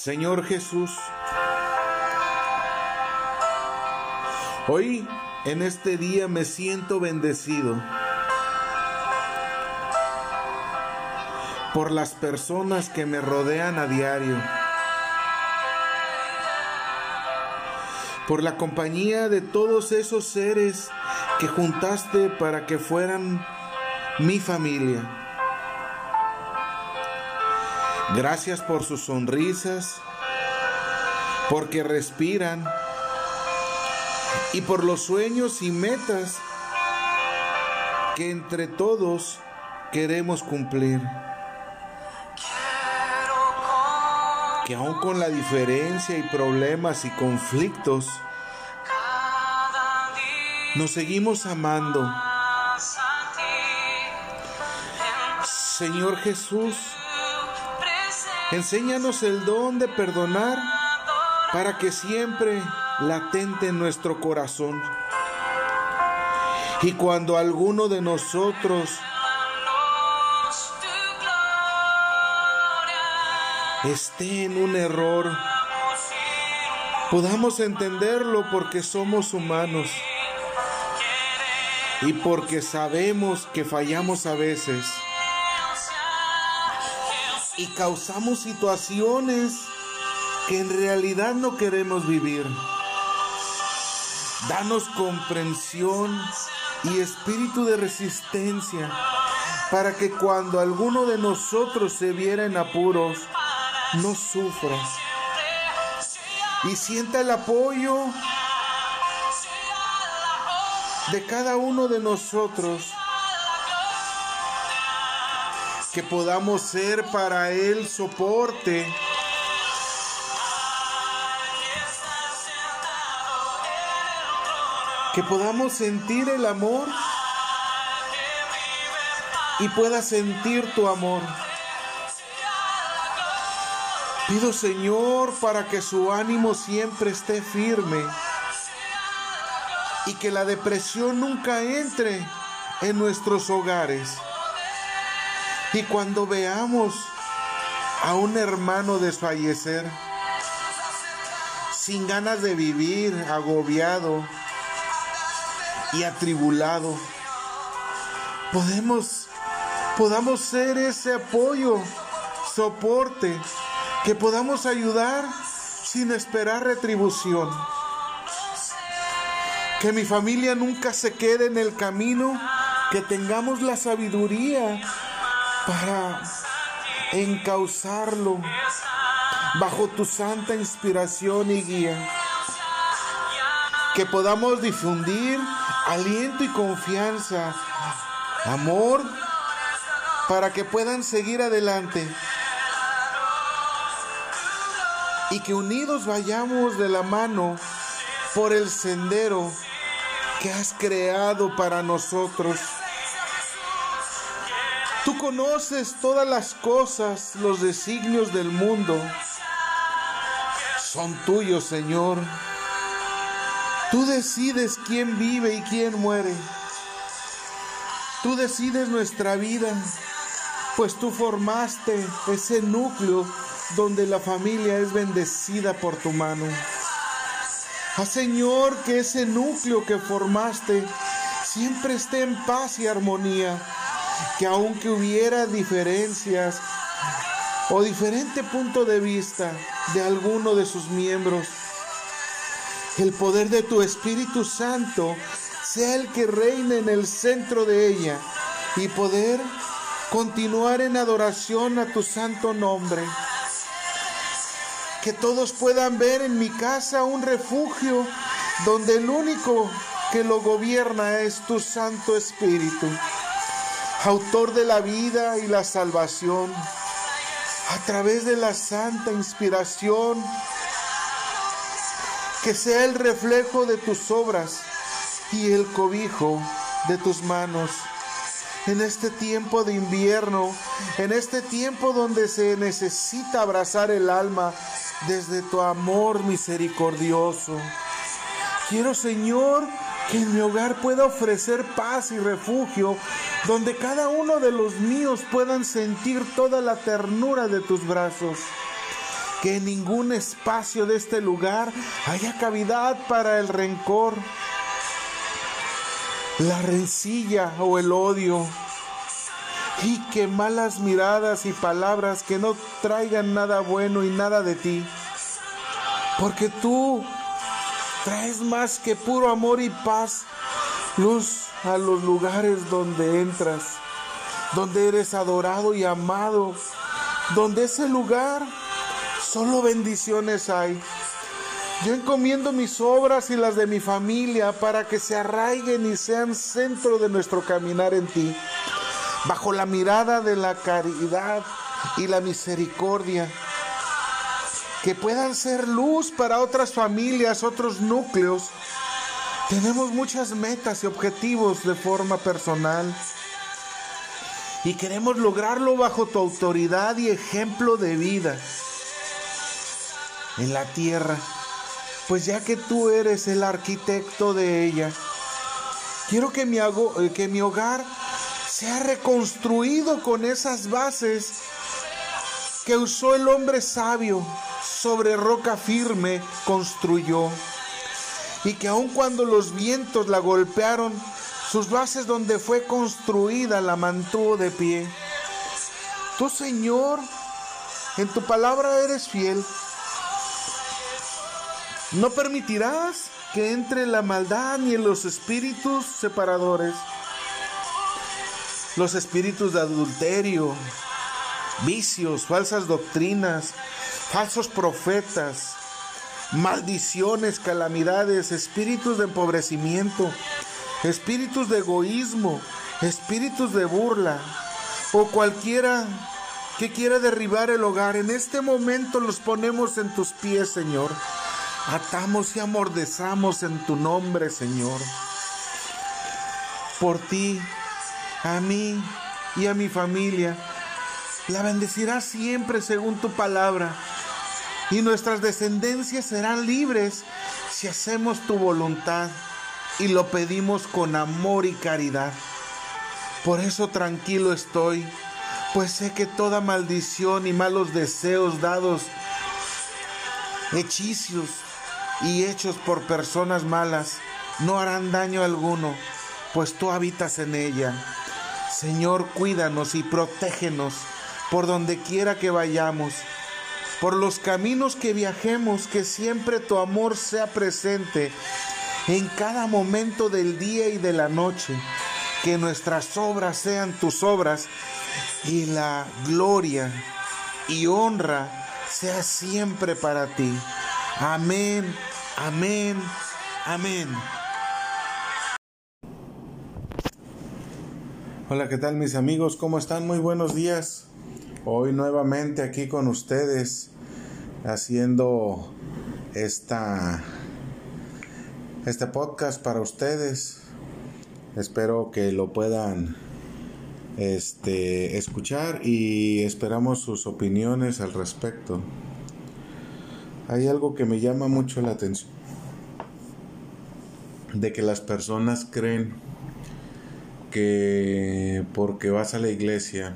Señor Jesús, hoy en este día me siento bendecido por las personas que me rodean a diario, por la compañía de todos esos seres que juntaste para que fueran mi familia. Gracias por sus sonrisas, porque respiran y por los sueños y metas que entre todos queremos cumplir. Que aun con la diferencia y problemas y conflictos, nos seguimos amando. Señor Jesús, enséñanos el don de perdonar para que siempre latente en nuestro corazón. Y cuando alguno de nosotros esté en un error, podamos entenderlo porque somos humanos y porque sabemos que fallamos a veces y causamos situaciones que en realidad no queremos vivir. Danos comprensión y espíritu de resistencia para que cuando alguno de nosotros se viera en apuros, no sufra y sienta el apoyo de cada uno de nosotros que podamos ser para Él soporte. Que podamos sentir el amor y pueda sentir tu amor. Pido Señor para que su ánimo siempre esté firme y que la depresión nunca entre en nuestros hogares. Y cuando veamos a un hermano desfallecer, sin ganas de vivir, agobiado y atribulado, podemos, podamos ser ese apoyo, soporte, que podamos ayudar sin esperar retribución. Que mi familia nunca se quede en el camino, que tengamos la sabiduría para encauzarlo bajo tu santa inspiración y guía. Que podamos difundir aliento y confianza, amor, para que puedan seguir adelante. Y que unidos vayamos de la mano por el sendero que has creado para nosotros. Tú conoces todas las cosas, los designios del mundo. Son tuyos, Señor. Tú decides quién vive y quién muere. Tú decides nuestra vida, pues tú formaste ese núcleo donde la familia es bendecida por tu mano. Ah, Señor, que ese núcleo que formaste siempre esté en paz y armonía, que aunque hubiera diferencias o diferente punto de vista de alguno de sus miembros, el poder de tu Espíritu Santo sea el que reine en el centro de ella y poder continuar en adoración a tu santo nombre. Que todos puedan ver en mi casa un refugio donde el único que lo gobierna es tu Santo Espíritu, autor de la vida y la salvación, a través de la santa inspiración, que sea el reflejo de tus obras y el cobijo de tus manos. En este tiempo de invierno, en este tiempo donde se necesita abrazar el alma desde tu amor misericordioso. Quiero, Señor, que en mi hogar pueda ofrecer paz y refugio, donde cada uno de los míos puedan sentir toda la ternura de tus brazos. que en ningún espacio de este lugar haya cavidad para el rencor, la rencilla o el odio. Y que malas miradas y palabras que no traigan nada bueno y nada de ti. Porque tú traes más que puro amor y paz, luz a los lugares donde entras, donde eres adorado y amado, donde ese lugar solo bendiciones hay. Yo encomiendo mis obras y las de mi familia para que se arraiguen y sean centro de nuestro caminar en ti, bajo la mirada de la caridad y la misericordia que puedan ser luz para otras familias, otros núcleos. Tenemos muchas metas y objetivos de forma personal y queremos lograrlo bajo tu autoridad y ejemplo de vida en la tierra, pues ya que tú eres el arquitecto de ella, quiero que mi, eh, que mi hogar sea reconstruido con esas bases que usó el hombre sabio sobre roca firme construyó, y que aun cuando los vientos la golpearon, sus bases donde fue construida la mantuvo de pie. Tú, Señor, en tu palabra eres fiel. No permitirás que entre la maldad ni en los espíritus separadores, los espíritus de adulterio, vicios, falsas doctrinas, falsos profetas, maldiciones, calamidades, espíritus de empobrecimiento, espíritus de egoísmo, espíritus de burla o cualquiera que quiera derribar el hogar. En este momento los ponemos en tus pies, Señor. Atamos y amordezamos en tu nombre, Señor. Por ti, a mí y a mi familia, la bendecirás siempre según tu palabra y nuestras descendencias serán libres si hacemos tu voluntad y lo pedimos con amor y caridad. Por eso tranquilo estoy, pues sé que toda maldición y malos deseos dados, hechicios y hechos por personas malas, no harán daño alguno, pues tú habitas en ella. Señor, cuídanos y protégenos por donde quiera que vayamos por los caminos que viajemos, que siempre tu amor sea presente en cada momento del día y de la noche, que nuestras obras sean tus obras y la gloria y honra sea siempre para ti. Amén, amén, amén. Hola, ¿qué tal mis amigos? ¿Cómo están? Muy buenos días. Hoy nuevamente aquí con ustedes haciendo esta este podcast para ustedes. Espero que lo puedan este escuchar y esperamos sus opiniones al respecto. Hay algo que me llama mucho la atención de que las personas creen que porque vas a la iglesia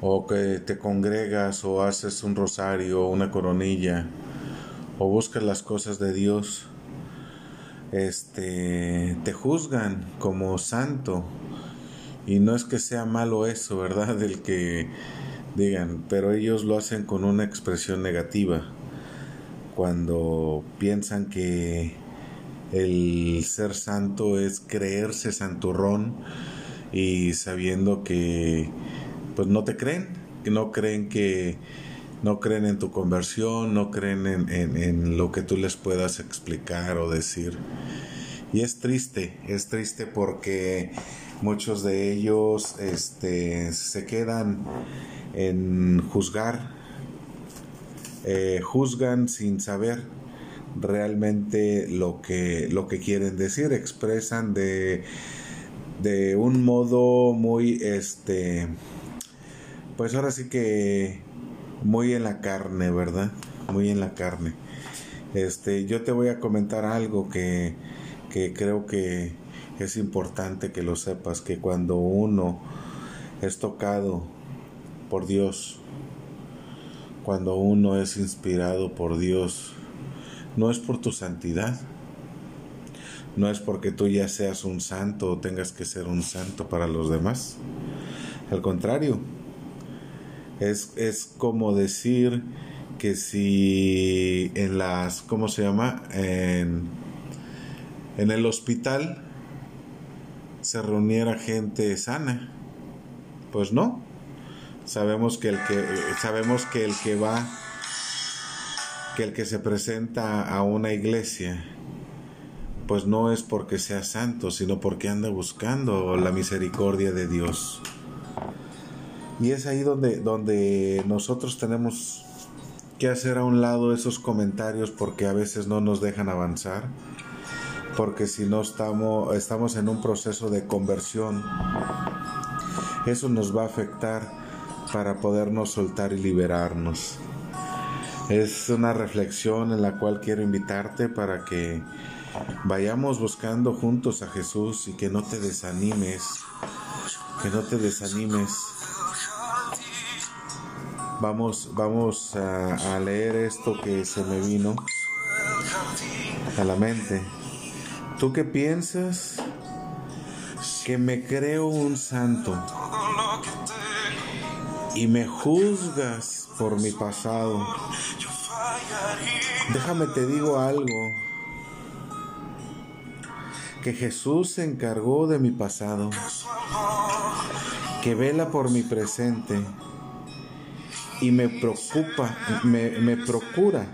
o que te congregas o haces un rosario, una coronilla o buscas las cosas de Dios, este te juzgan como santo y no es que sea malo eso, ¿verdad? El que digan, pero ellos lo hacen con una expresión negativa cuando piensan que el ser santo es creerse santurrón y sabiendo que pues no te creen, no creen que no creen en tu conversión, no creen en, en, lo que tú les puedas explicar o decir. Y es triste, es triste porque muchos de ellos este, se quedan en juzgar, eh, juzgan sin saber realmente lo que, lo que quieren decir, expresan de, de un modo muy este pues ahora sí que muy en la carne, ¿verdad? Muy en la carne. Este, yo te voy a comentar algo que, que creo que es importante que lo sepas, que cuando uno es tocado por Dios, cuando uno es inspirado por Dios, no es por tu santidad, no es porque tú ya seas un santo o tengas que ser un santo para los demás. Al contrario, es, es como decir que si en las, ¿cómo se llama? En, en el hospital se reuniera gente sana. Pues no. Sabemos que el que sabemos que el que va que el que se presenta a una iglesia pues no es porque sea santo, sino porque anda buscando la misericordia de Dios. Y es ahí donde, donde nosotros tenemos que hacer a un lado esos comentarios porque a veces no nos dejan avanzar, porque si no estamos, estamos en un proceso de conversión, eso nos va a afectar para podernos soltar y liberarnos. Es una reflexión en la cual quiero invitarte para que vayamos buscando juntos a Jesús y que no te desanimes, que no te desanimes. Vamos, vamos a, leer esto que se me vino a la mente. ¿Tú qué piensas? Que me creo un santo y me juzgas por mi pasado. Déjame te digo algo que Jesús se encargó de mi pasado, que vela por mi presente y me preocupa, me, me procura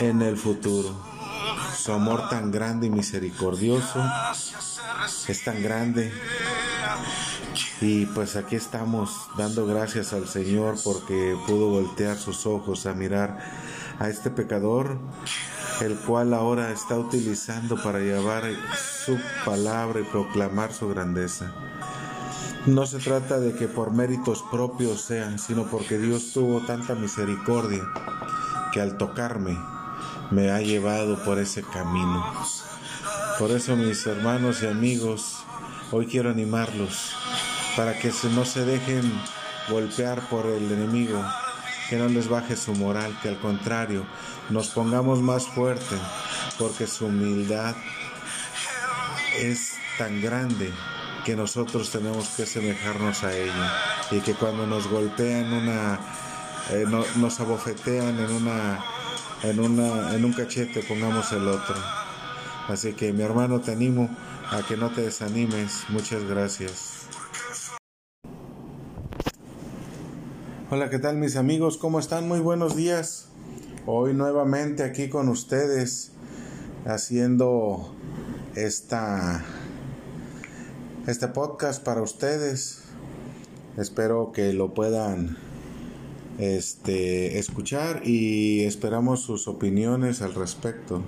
en el futuro. Su amor tan grande y misericordioso es tan grande. Y pues aquí estamos dando gracias al Señor porque pudo voltear sus ojos a mirar a este pecador el cual ahora está utilizando para llevar su palabra y proclamar su grandeza. No se trata de que por méritos propios sean, sino porque Dios tuvo tanta misericordia que al tocarme me ha llevado por ese camino. Por eso mis hermanos y amigos, hoy quiero animarlos para que no se dejen golpear por el enemigo, que no les baje su moral, que al contrario nos pongamos más fuerte, porque su humildad es tan grande que nosotros tenemos que semejarnos a ella y que cuando nos golpean una eh, nos abofetean en una en una en un cachete pongamos el otro así que mi hermano te animo a que no te desanimes muchas gracias Hola, ¿qué tal mis amigos? ¿Cómo están? Muy buenos días. Hoy nuevamente aquí con ustedes haciendo esta este podcast para ustedes. Espero que lo puedan este escuchar y esperamos sus opiniones al respecto.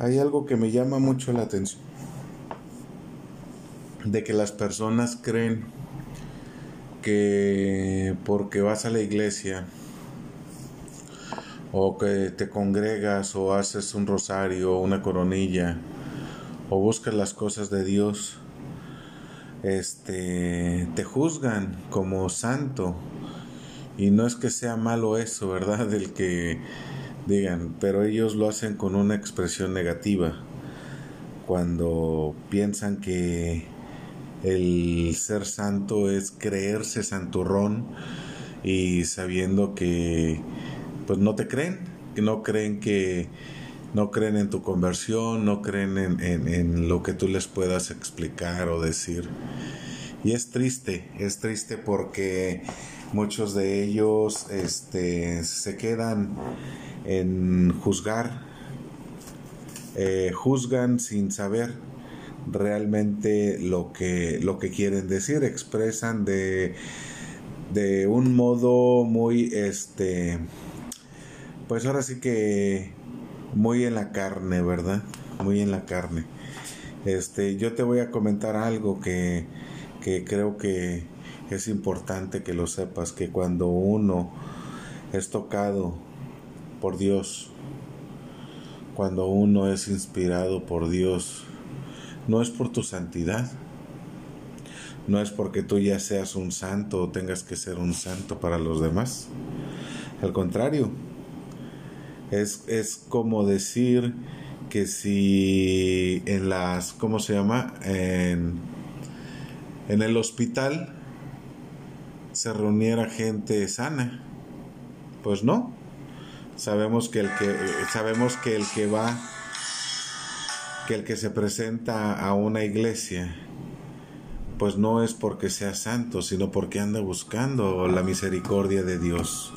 Hay algo que me llama mucho la atención de que las personas creen que porque vas a la iglesia o que te congregas o haces un rosario o una coronilla o buscas las cosas de Dios, este, te juzgan como santo. Y no es que sea malo eso, ¿verdad? El que digan, pero ellos lo hacen con una expresión negativa. Cuando piensan que el ser santo es creerse santurrón y sabiendo que pues no te creen, que no creen que no creen en tu conversión, no creen en, en, lo que tú les puedas explicar o decir. Y es triste, es triste porque muchos de ellos este, se quedan en juzgar, eh, juzgan sin saber realmente lo que, lo que quieren decir, expresan de, de un modo muy, este, pues ahora sí que muy en la carne, ¿verdad? Muy en la carne. Este, yo te voy a comentar algo que, que creo que es importante que lo sepas, que cuando uno es tocado por Dios, cuando uno es inspirado por Dios, no es por tu santidad, no es porque tú ya seas un santo o tengas que ser un santo para los demás, Al contrario, es, es como decir que si en las, ¿cómo se llama? En, en el hospital se reuniera gente sana. Pues no. Sabemos que el que sabemos que el que va que el que se presenta a una iglesia pues no es porque sea santo, sino porque anda buscando la misericordia de Dios.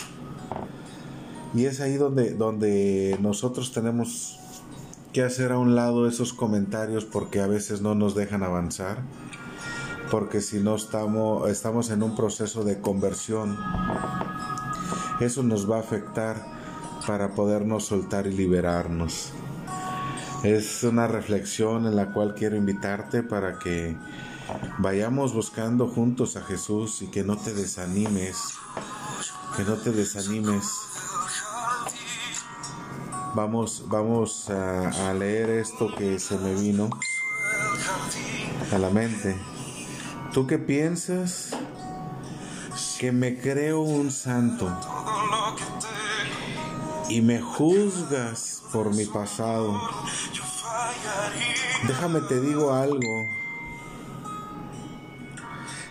Y es ahí donde, donde nosotros tenemos que hacer a un lado esos comentarios porque a veces no nos dejan avanzar, porque si no estamos, estamos en un proceso de conversión, eso nos va a afectar para podernos soltar y liberarnos. Es una reflexión en la cual quiero invitarte para que vayamos buscando juntos a Jesús y que no te desanimes, que no te desanimes. Vamos, vamos a, a leer esto que se me vino a la mente. ¿Tú qué piensas? Que me creo un santo y me juzgas por mi pasado. Déjame te digo algo,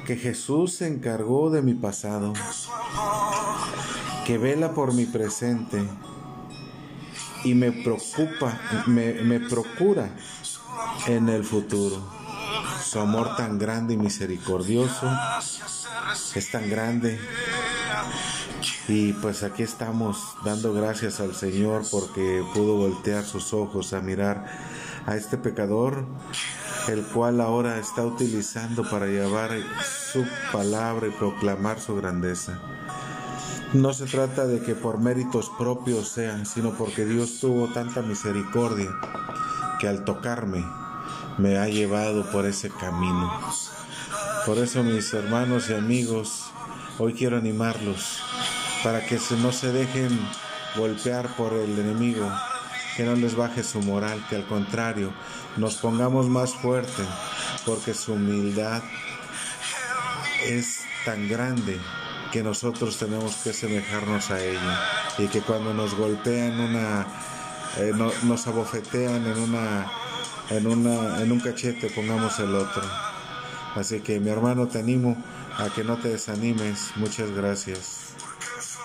que Jesús se encargó de mi pasado, que vela por mi presente y me preocupa, me, me procura en el futuro. Su amor tan grande y misericordioso es tan grande y pues aquí estamos dando gracias al Señor porque pudo voltear sus ojos a mirar a este pecador, el cual ahora está utilizando para llevar su palabra y proclamar su grandeza. No se trata de que por méritos propios sean, sino porque Dios tuvo tanta misericordia que al tocarme me ha llevado por ese camino. Por eso mis hermanos y amigos, hoy quiero animarlos para que no se dejen golpear por el enemigo, que no les baje su moral, que al contrario nos pongamos más fuerte, porque su humildad es tan grande que nosotros tenemos que semejarnos a ella. Y que cuando nos golpean una eh, nos abofetean en una en una en un cachete pongamos el otro. Así que mi hermano te animo a que no te desanimes. Muchas gracias